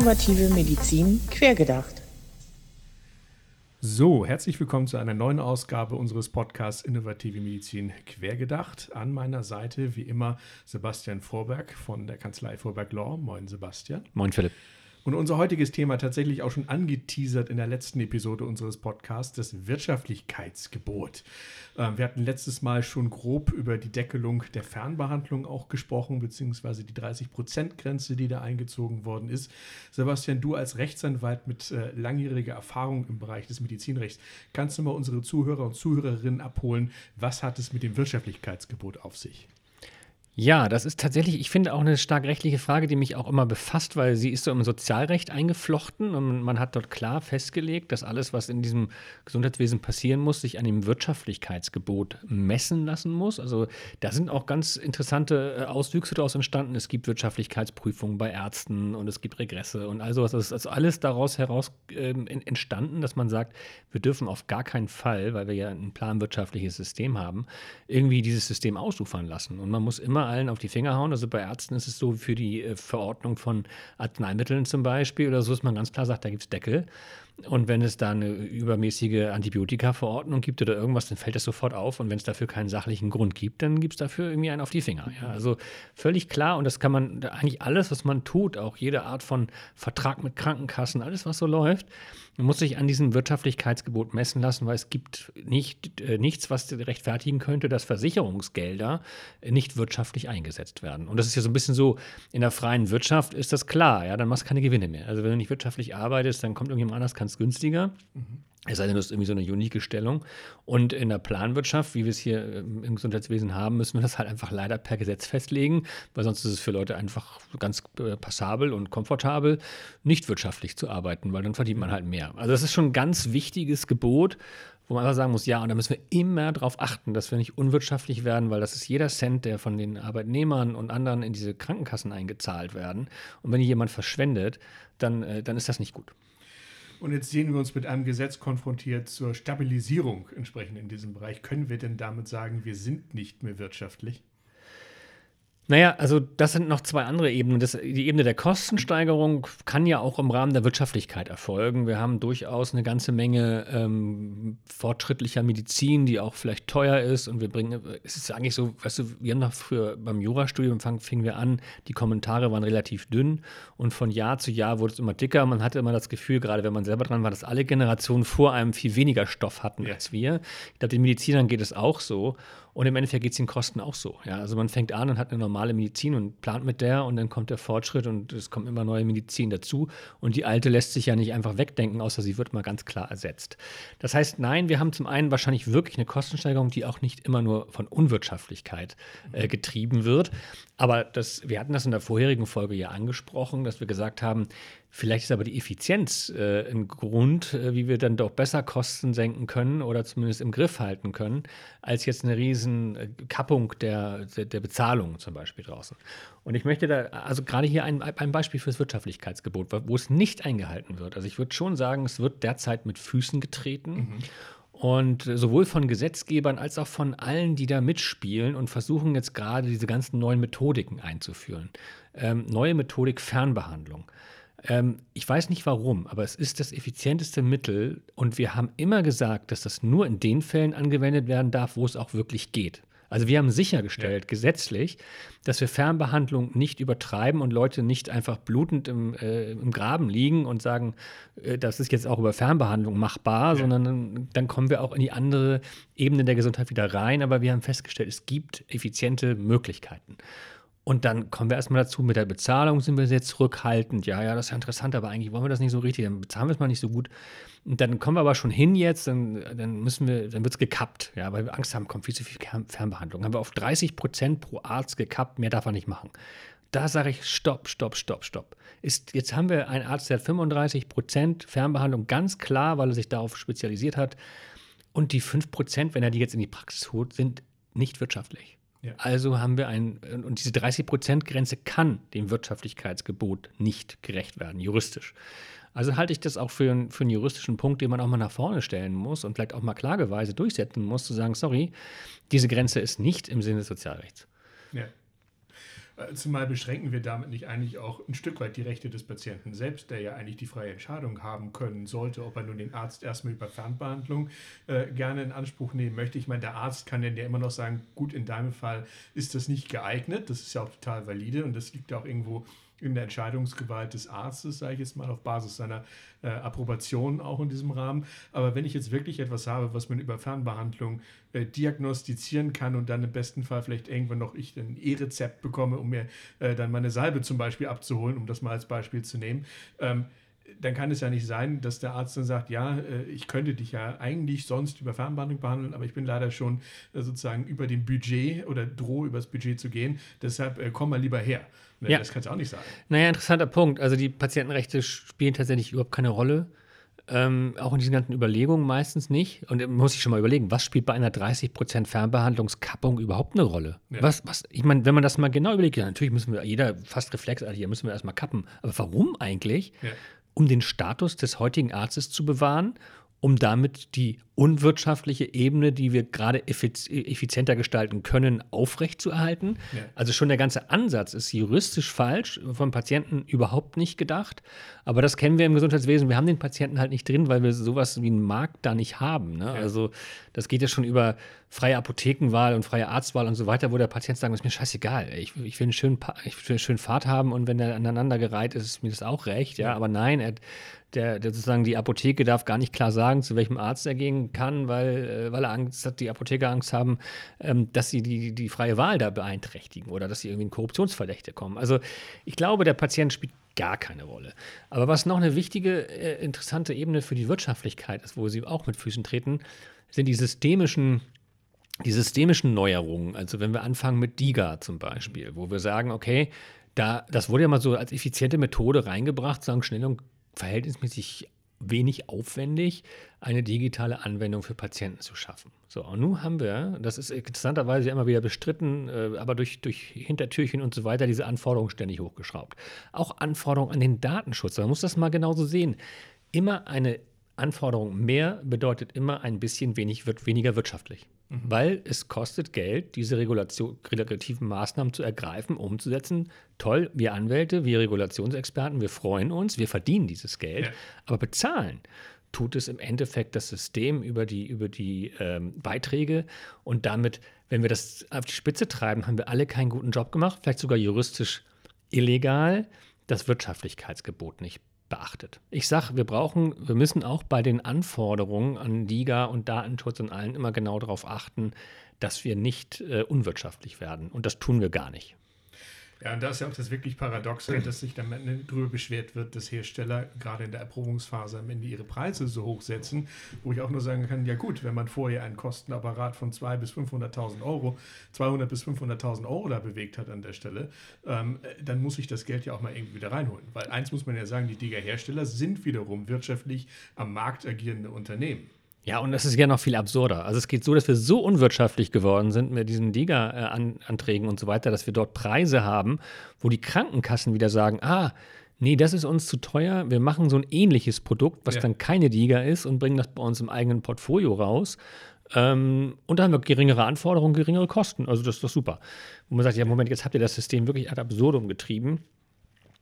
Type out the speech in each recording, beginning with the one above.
Innovative Medizin quergedacht. So, herzlich willkommen zu einer neuen Ausgabe unseres Podcasts Innovative Medizin quergedacht. An meiner Seite wie immer Sebastian Vorberg von der Kanzlei Vorberg Law. Moin Sebastian. Moin Philipp. Und unser heutiges Thema tatsächlich auch schon angeteasert in der letzten Episode unseres Podcasts, das Wirtschaftlichkeitsgebot. Ähm, wir hatten letztes Mal schon grob über die Deckelung der Fernbehandlung auch gesprochen, beziehungsweise die 30-Prozent-Grenze, die da eingezogen worden ist. Sebastian, du als Rechtsanwalt mit äh, langjähriger Erfahrung im Bereich des Medizinrechts, kannst du mal unsere Zuhörer und Zuhörerinnen abholen, was hat es mit dem Wirtschaftlichkeitsgebot auf sich? Ja, das ist tatsächlich, ich finde auch eine stark rechtliche Frage, die mich auch immer befasst, weil sie ist so im Sozialrecht eingeflochten und man hat dort klar festgelegt, dass alles, was in diesem Gesundheitswesen passieren muss, sich an dem Wirtschaftlichkeitsgebot messen lassen muss. Also da sind auch ganz interessante äh, Auswüchse daraus entstanden. Es gibt Wirtschaftlichkeitsprüfungen bei Ärzten und es gibt Regresse und all sowas. Das ist also alles daraus heraus äh, entstanden, dass man sagt, wir dürfen auf gar keinen Fall, weil wir ja ein planwirtschaftliches System haben, irgendwie dieses System ausufern lassen. Und man muss immer allen auf die Finger hauen. Also bei Ärzten ist es so, für die äh, Verordnung von Arzneimitteln zum Beispiel oder so, dass man ganz klar sagt, da gibt es Deckel. Und wenn es da eine übermäßige Antibiotika-Verordnung gibt oder irgendwas, dann fällt das sofort auf. Und wenn es dafür keinen sachlichen Grund gibt, dann gibt es dafür irgendwie einen auf die Finger. Ja, also völlig klar. Und das kann man eigentlich alles, was man tut, auch jede Art von Vertrag mit Krankenkassen, alles, was so läuft, man muss sich an diesem Wirtschaftlichkeitsgebot messen lassen, weil es gibt nicht, äh, nichts, was rechtfertigen könnte, dass Versicherungsgelder nicht wirtschaftlich eingesetzt werden. Und das ist ja so ein bisschen so, in der freien Wirtschaft ist das klar, ja, dann machst du keine Gewinne mehr. Also wenn du nicht wirtschaftlich arbeitest, dann kommt irgendjemand anders, kann es günstiger. Mhm. Es sei denn, du hast irgendwie so eine unique Stellung. Und in der Planwirtschaft, wie wir es hier ähm, im Gesundheitswesen haben, müssen wir das halt einfach leider per Gesetz festlegen, weil sonst ist es für Leute einfach ganz äh, passabel und komfortabel, nicht wirtschaftlich zu arbeiten, weil dann verdient man halt mehr. Also das ist schon ein ganz wichtiges Gebot, wo man einfach sagen muss, ja, und da müssen wir immer darauf achten, dass wir nicht unwirtschaftlich werden, weil das ist jeder Cent, der von den Arbeitnehmern und anderen in diese Krankenkassen eingezahlt werden. Und wenn jemand verschwendet, dann, äh, dann ist das nicht gut. Und jetzt sehen wir uns mit einem Gesetz konfrontiert zur Stabilisierung entsprechend in diesem Bereich. Können wir denn damit sagen, wir sind nicht mehr wirtschaftlich? Naja, also das sind noch zwei andere Ebenen. Das, die Ebene der Kostensteigerung kann ja auch im Rahmen der Wirtschaftlichkeit erfolgen. Wir haben durchaus eine ganze Menge ähm, fortschrittlicher Medizin, die auch vielleicht teuer ist. Und wir bringen, es ist eigentlich so, weißt du, wir haben noch früher beim Jurastudium fingen wir an, die Kommentare waren relativ dünn und von Jahr zu Jahr wurde es immer dicker. Man hatte immer das Gefühl, gerade wenn man selber dran war, dass alle Generationen vor einem viel weniger Stoff hatten ja. als wir. Ich glaube, den Medizinern geht es auch so. Und im Endeffekt geht es den Kosten auch so. Ja? Also man fängt an und hat eine normale Medizin und plant mit der und dann kommt der Fortschritt und es kommt immer neue Medizin dazu. Und die alte lässt sich ja nicht einfach wegdenken, außer sie wird mal ganz klar ersetzt. Das heißt, nein, wir haben zum einen wahrscheinlich wirklich eine Kostensteigerung, die auch nicht immer nur von Unwirtschaftlichkeit äh, getrieben wird. Aber das, wir hatten das in der vorherigen Folge ja angesprochen, dass wir gesagt haben, Vielleicht ist aber die Effizienz äh, ein Grund, äh, wie wir dann doch besser Kosten senken können oder zumindest im Griff halten können, als jetzt eine riesen äh, Kappung der, der, der Bezahlung zum Beispiel draußen. Und ich möchte da, also gerade hier ein, ein Beispiel fürs Wirtschaftlichkeitsgebot, wo es nicht eingehalten wird. Also ich würde schon sagen, es wird derzeit mit Füßen getreten. Mhm. Und sowohl von Gesetzgebern als auch von allen, die da mitspielen und versuchen jetzt gerade diese ganzen neuen Methodiken einzuführen. Ähm, neue Methodik Fernbehandlung. Ähm, ich weiß nicht warum, aber es ist das effizienteste Mittel und wir haben immer gesagt, dass das nur in den Fällen angewendet werden darf, wo es auch wirklich geht. Also wir haben sichergestellt, ja. gesetzlich, dass wir Fernbehandlung nicht übertreiben und Leute nicht einfach blutend im, äh, im Graben liegen und sagen, äh, das ist jetzt auch über Fernbehandlung machbar, ja. sondern dann, dann, kommen wir auch in die andere Ebene der Gesundheit wieder rein. Aber wir haben festgestellt, es gibt effiziente Möglichkeiten. Und dann kommen wir erstmal dazu, mit der Bezahlung sind wir sehr zurückhaltend. Ja, ja, das ist ja interessant, aber eigentlich wollen wir das nicht so richtig, dann bezahlen wir es mal nicht so gut. Und dann kommen wir aber schon hin jetzt, dann, dann müssen wir, dann wird es gekappt, ja, weil wir Angst haben, kommt viel zu viel Fernbehandlung. Haben wir auf 30 Prozent pro Arzt gekappt, mehr darf er nicht machen. Da sage ich, stopp, stopp, stopp, stopp. Ist, jetzt haben wir einen Arzt, der hat 35 Prozent Fernbehandlung, ganz klar, weil er sich darauf spezialisiert hat. Und die 5 Prozent, wenn er die jetzt in die Praxis holt, sind nicht wirtschaftlich. Ja. Also haben wir ein, und diese 30-Prozent-Grenze kann dem Wirtschaftlichkeitsgebot nicht gerecht werden, juristisch. Also halte ich das auch für, einen, für einen juristischen Punkt, den man auch mal nach vorne stellen muss und vielleicht auch mal klageweise durchsetzen muss, zu sagen, sorry, diese Grenze ist nicht im Sinne des Sozialrechts. Ja. Zumal beschränken wir damit nicht eigentlich auch ein Stück weit die Rechte des Patienten selbst, der ja eigentlich die freie Entscheidung haben können sollte, ob er nun den Arzt erstmal über Fernbehandlung äh, gerne in Anspruch nehmen möchte. Ich meine, der Arzt kann dann ja immer noch sagen, gut, in deinem Fall ist das nicht geeignet. Das ist ja auch total valide und das liegt ja auch irgendwo in der Entscheidungsgewalt des Arztes, sage ich jetzt mal, auf Basis seiner äh, Approbation auch in diesem Rahmen. Aber wenn ich jetzt wirklich etwas habe, was man über Fernbehandlung äh, diagnostizieren kann und dann im besten Fall vielleicht irgendwann noch ich ein E-Rezept bekomme, um mir äh, dann meine Salbe zum Beispiel abzuholen, um das mal als Beispiel zu nehmen, ähm, dann kann es ja nicht sein, dass der Arzt dann sagt, ja, äh, ich könnte dich ja eigentlich sonst über Fernbehandlung behandeln, aber ich bin leider schon äh, sozusagen über dem Budget oder drohe übers Budget zu gehen. Deshalb äh, komm mal lieber her. Ja. Das kannst du auch nicht sagen. Naja, interessanter Punkt. Also die Patientenrechte spielen tatsächlich überhaupt keine Rolle. Ähm, auch in diesen ganzen Überlegungen meistens nicht. Und muss ich schon mal überlegen, was spielt bei einer 30% Fernbehandlungskappung überhaupt eine Rolle? Ja. Was, was, ich meine, wenn man das mal genau überlegt, ja, natürlich müssen wir, jeder fast reflexartig, müssen wir erstmal kappen. Aber warum eigentlich? Ja um den Status des heutigen Arztes zu bewahren, um damit die unwirtschaftliche Ebene, die wir gerade effizienter gestalten können, aufrechtzuerhalten. Ja. Also schon der ganze Ansatz ist juristisch falsch, vom Patienten überhaupt nicht gedacht. Aber das kennen wir im Gesundheitswesen. Wir haben den Patienten halt nicht drin, weil wir sowas wie einen Markt da nicht haben. Ne? Ja. Also das geht ja schon über freie Apothekenwahl und freie Arztwahl und so weiter, wo der Patient sagt, ist mir scheißegal. Ich, ich will einen schönen, ich will einen schönen Fahrt haben und wenn der aneinander gereiht ist, ist mir das auch recht. Ja, aber nein, er, der, der, sozusagen die Apotheke darf gar nicht klar sagen, zu welchem Arzt er gehen kann, weil, äh, weil er Angst hat, die Apotheker Angst haben, ähm, dass sie die, die freie Wahl da beeinträchtigen oder dass sie irgendwie in Korruptionsverdächte kommen. Also ich glaube, der Patient spielt gar keine Rolle. Aber was noch eine wichtige, äh, interessante Ebene für die Wirtschaftlichkeit ist, wo sie auch mit Füßen treten, sind die systemischen die systemischen Neuerungen, also wenn wir anfangen mit DIGA zum Beispiel, wo wir sagen, okay, da, das wurde ja mal so als effiziente Methode reingebracht, sagen schnell und verhältnismäßig wenig aufwendig, eine digitale Anwendung für Patienten zu schaffen. So, und nun haben wir, das ist interessanterweise immer wieder bestritten, äh, aber durch, durch Hintertürchen und so weiter, diese Anforderungen ständig hochgeschraubt. Auch Anforderungen an den Datenschutz, man muss das mal genauso sehen. Immer eine Anforderung mehr bedeutet immer ein bisschen wenig, wird weniger wirtschaftlich. Mhm. Weil es kostet Geld, diese Regulation, regulativen Maßnahmen zu ergreifen, umzusetzen. Toll, wir Anwälte, wir Regulationsexperten, wir freuen uns, wir verdienen dieses Geld. Ja. Aber bezahlen tut es im Endeffekt das System über die, über die ähm, Beiträge. Und damit, wenn wir das auf die Spitze treiben, haben wir alle keinen guten Job gemacht, vielleicht sogar juristisch illegal, das Wirtschaftlichkeitsgebot nicht beachtet. Ich sage, wir brauchen, wir müssen auch bei den Anforderungen an DIGA und Datenschutz und allen immer genau darauf achten, dass wir nicht äh, unwirtschaftlich werden. Und das tun wir gar nicht. Ja, und da ist ja auch das wirklich Paradoxe, dass sich dann darüber beschwert wird, dass Hersteller gerade in der Erprobungsphase am Ende ihre Preise so hoch setzen, wo ich auch nur sagen kann, ja gut, wenn man vorher einen Kostenapparat von 200.000 bis 500.000 Euro, 200 bis 500.000 Euro da bewegt hat an der Stelle, ähm, dann muss ich das Geld ja auch mal irgendwie wieder reinholen. Weil eins muss man ja sagen, die Digger-Hersteller sind wiederum wirtschaftlich am Markt agierende Unternehmen. Ja, und das ist ja noch viel absurder. Also es geht so, dass wir so unwirtschaftlich geworden sind mit diesen DIGA-Anträgen und so weiter, dass wir dort Preise haben, wo die Krankenkassen wieder sagen, ah, nee, das ist uns zu teuer, wir machen so ein ähnliches Produkt, was ja. dann keine DIGA ist und bringen das bei uns im eigenen Portfolio raus. Ähm, und da haben wir geringere Anforderungen, geringere Kosten. Also das ist doch super. Wo man sagt, ja, Moment, jetzt habt ihr das System wirklich ad absurdum getrieben.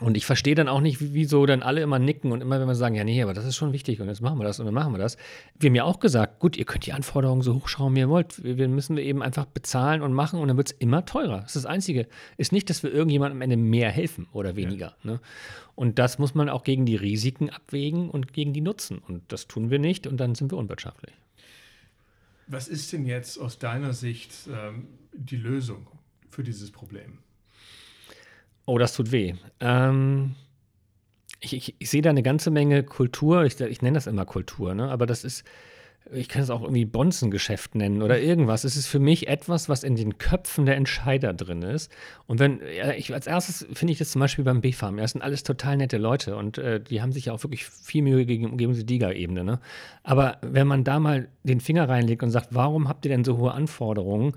Und ich verstehe dann auch nicht, wieso dann alle immer nicken und immer, wenn wir sagen, ja, nee, aber das ist schon wichtig und jetzt machen wir das und dann machen wir das. Wir haben ja auch gesagt, gut, ihr könnt die Anforderungen so hochschrauben, wie ihr wollt. Wir müssen wir eben einfach bezahlen und machen und dann wird es immer teurer. Das ist das Einzige. Ist nicht, dass wir irgendjemandem am Ende mehr helfen oder weniger. Ja. Ne? Und das muss man auch gegen die Risiken abwägen und gegen die Nutzen. Und das tun wir nicht und dann sind wir unwirtschaftlich. Was ist denn jetzt aus deiner Sicht ähm, die Lösung für dieses Problem? Oh, das tut weh. Ähm, ich, ich, ich sehe da eine ganze Menge Kultur, ich, ich nenne das immer Kultur, ne? aber das ist, ich kann es auch irgendwie Bonzengeschäft nennen oder irgendwas. Es ist für mich etwas, was in den Köpfen der Entscheider drin ist. Und wenn, ja, ich, als erstes finde ich das zum Beispiel beim BFAM. Ja, das sind alles total nette Leute und äh, die haben sich ja auch wirklich viel Mühe gegeben, gegen die DIGA-Ebene. Ne? Aber wenn man da mal den Finger reinlegt und sagt, warum habt ihr denn so hohe Anforderungen?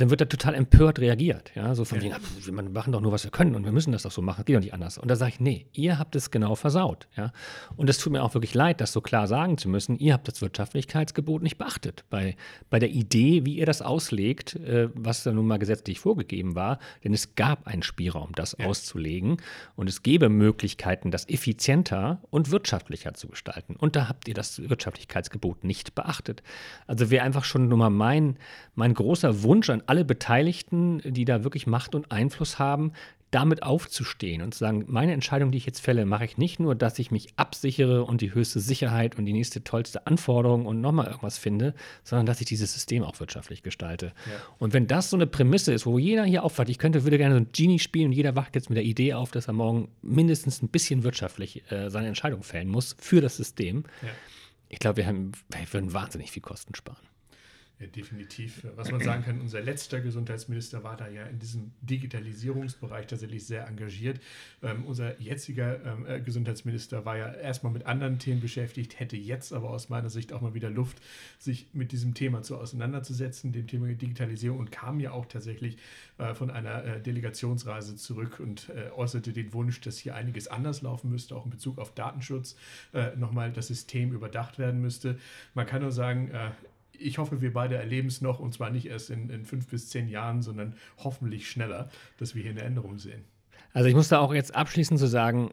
Dann wird da total empört reagiert. Ja, so von ja. wegen, wir machen doch nur, was wir können und wir müssen das doch so machen, das geht doch nicht anders. Und da sage ich, nee, ihr habt es genau versaut. Ja, und es tut mir auch wirklich leid, das so klar sagen zu müssen. Ihr habt das Wirtschaftlichkeitsgebot nicht beachtet bei, bei der Idee, wie ihr das auslegt, äh, was da nun mal gesetzlich vorgegeben war. Denn es gab einen Spielraum, das ja. auszulegen und es gäbe Möglichkeiten, das effizienter und wirtschaftlicher zu gestalten. Und da habt ihr das Wirtschaftlichkeitsgebot nicht beachtet. Also wäre einfach schon nur mal mein, mein großer Wunsch an alle Beteiligten, die da wirklich Macht und Einfluss haben, damit aufzustehen und zu sagen, meine Entscheidung, die ich jetzt fälle, mache ich nicht nur, dass ich mich absichere und die höchste Sicherheit und die nächste tollste Anforderung und nochmal irgendwas finde, sondern dass ich dieses System auch wirtschaftlich gestalte. Ja. Und wenn das so eine Prämisse ist, wo jeder hier aufwacht, ich könnte, würde gerne so ein Genie spielen und jeder wacht jetzt mit der Idee auf, dass er morgen mindestens ein bisschen wirtschaftlich äh, seine Entscheidung fällen muss für das System. Ja. Ich glaube, wir, wir würden wahnsinnig viel Kosten sparen. Ja, definitiv. Was man sagen kann, unser letzter Gesundheitsminister war da ja in diesem Digitalisierungsbereich tatsächlich sehr engagiert. Ähm, unser jetziger ähm, äh, Gesundheitsminister war ja erstmal mit anderen Themen beschäftigt, hätte jetzt aber aus meiner Sicht auch mal wieder Luft, sich mit diesem Thema zu auseinanderzusetzen, dem Thema Digitalisierung und kam ja auch tatsächlich äh, von einer äh, Delegationsreise zurück und äh, äußerte den Wunsch, dass hier einiges anders laufen müsste, auch in Bezug auf Datenschutz äh, nochmal das System überdacht werden müsste. Man kann nur sagen, äh, ich hoffe, wir beide erleben es noch und zwar nicht erst in, in fünf bis zehn Jahren, sondern hoffentlich schneller, dass wir hier eine Änderung sehen. Also ich muss da auch jetzt abschließend zu sagen,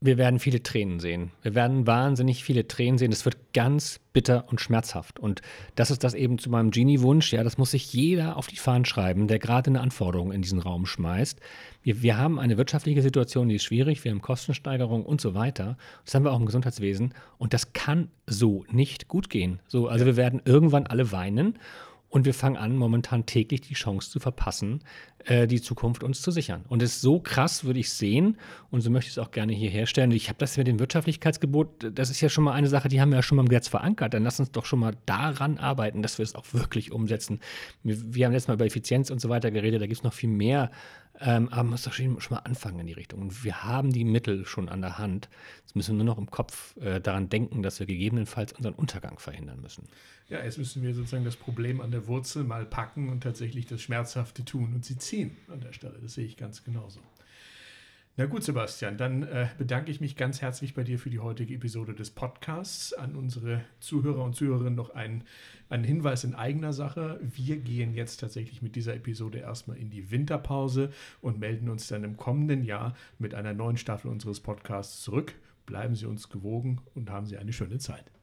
wir werden viele Tränen sehen. Wir werden wahnsinnig viele Tränen sehen. Es wird ganz bitter und schmerzhaft. Und das ist das eben zu meinem Genie-Wunsch. Ja, das muss sich jeder auf die Fahnen schreiben, der gerade eine Anforderung in diesen Raum schmeißt. Wir, wir haben eine wirtschaftliche Situation, die ist schwierig. Wir haben Kostensteigerung und so weiter. Das haben wir auch im Gesundheitswesen. Und das kann so nicht gut gehen. So, also wir werden irgendwann alle weinen. Und wir fangen an, momentan täglich die Chance zu verpassen, äh, die Zukunft uns zu sichern. Und es ist so krass, würde ich sehen, und so möchte ich es auch gerne hier herstellen. Ich habe das mit dem Wirtschaftlichkeitsgebot, das ist ja schon mal eine Sache, die haben wir ja schon mal im Gesetz verankert. Dann lass uns doch schon mal daran arbeiten, dass wir es auch wirklich umsetzen. Wir, wir haben letztes Mal über Effizienz und so weiter geredet, da gibt es noch viel mehr. Ähm, aber man muss doch schon, schon, mal anfangen in die Richtung. Und wir haben die Mittel schon an der Hand. Jetzt müssen wir nur noch im Kopf äh, daran denken, dass wir gegebenenfalls unseren Untergang verhindern müssen. Ja, jetzt müssen wir sozusagen das Problem an der Wurzel mal packen und tatsächlich das Schmerzhafte tun und sie ziehen an der Stelle. Das sehe ich ganz genauso. Na gut, Sebastian, dann äh, bedanke ich mich ganz herzlich bei dir für die heutige Episode des Podcasts. An unsere Zuhörer und Zuhörerinnen noch ein, ein Hinweis in eigener Sache. Wir gehen jetzt tatsächlich mit dieser Episode erstmal in die Winterpause und melden uns dann im kommenden Jahr mit einer neuen Staffel unseres Podcasts zurück. Bleiben Sie uns gewogen und haben Sie eine schöne Zeit.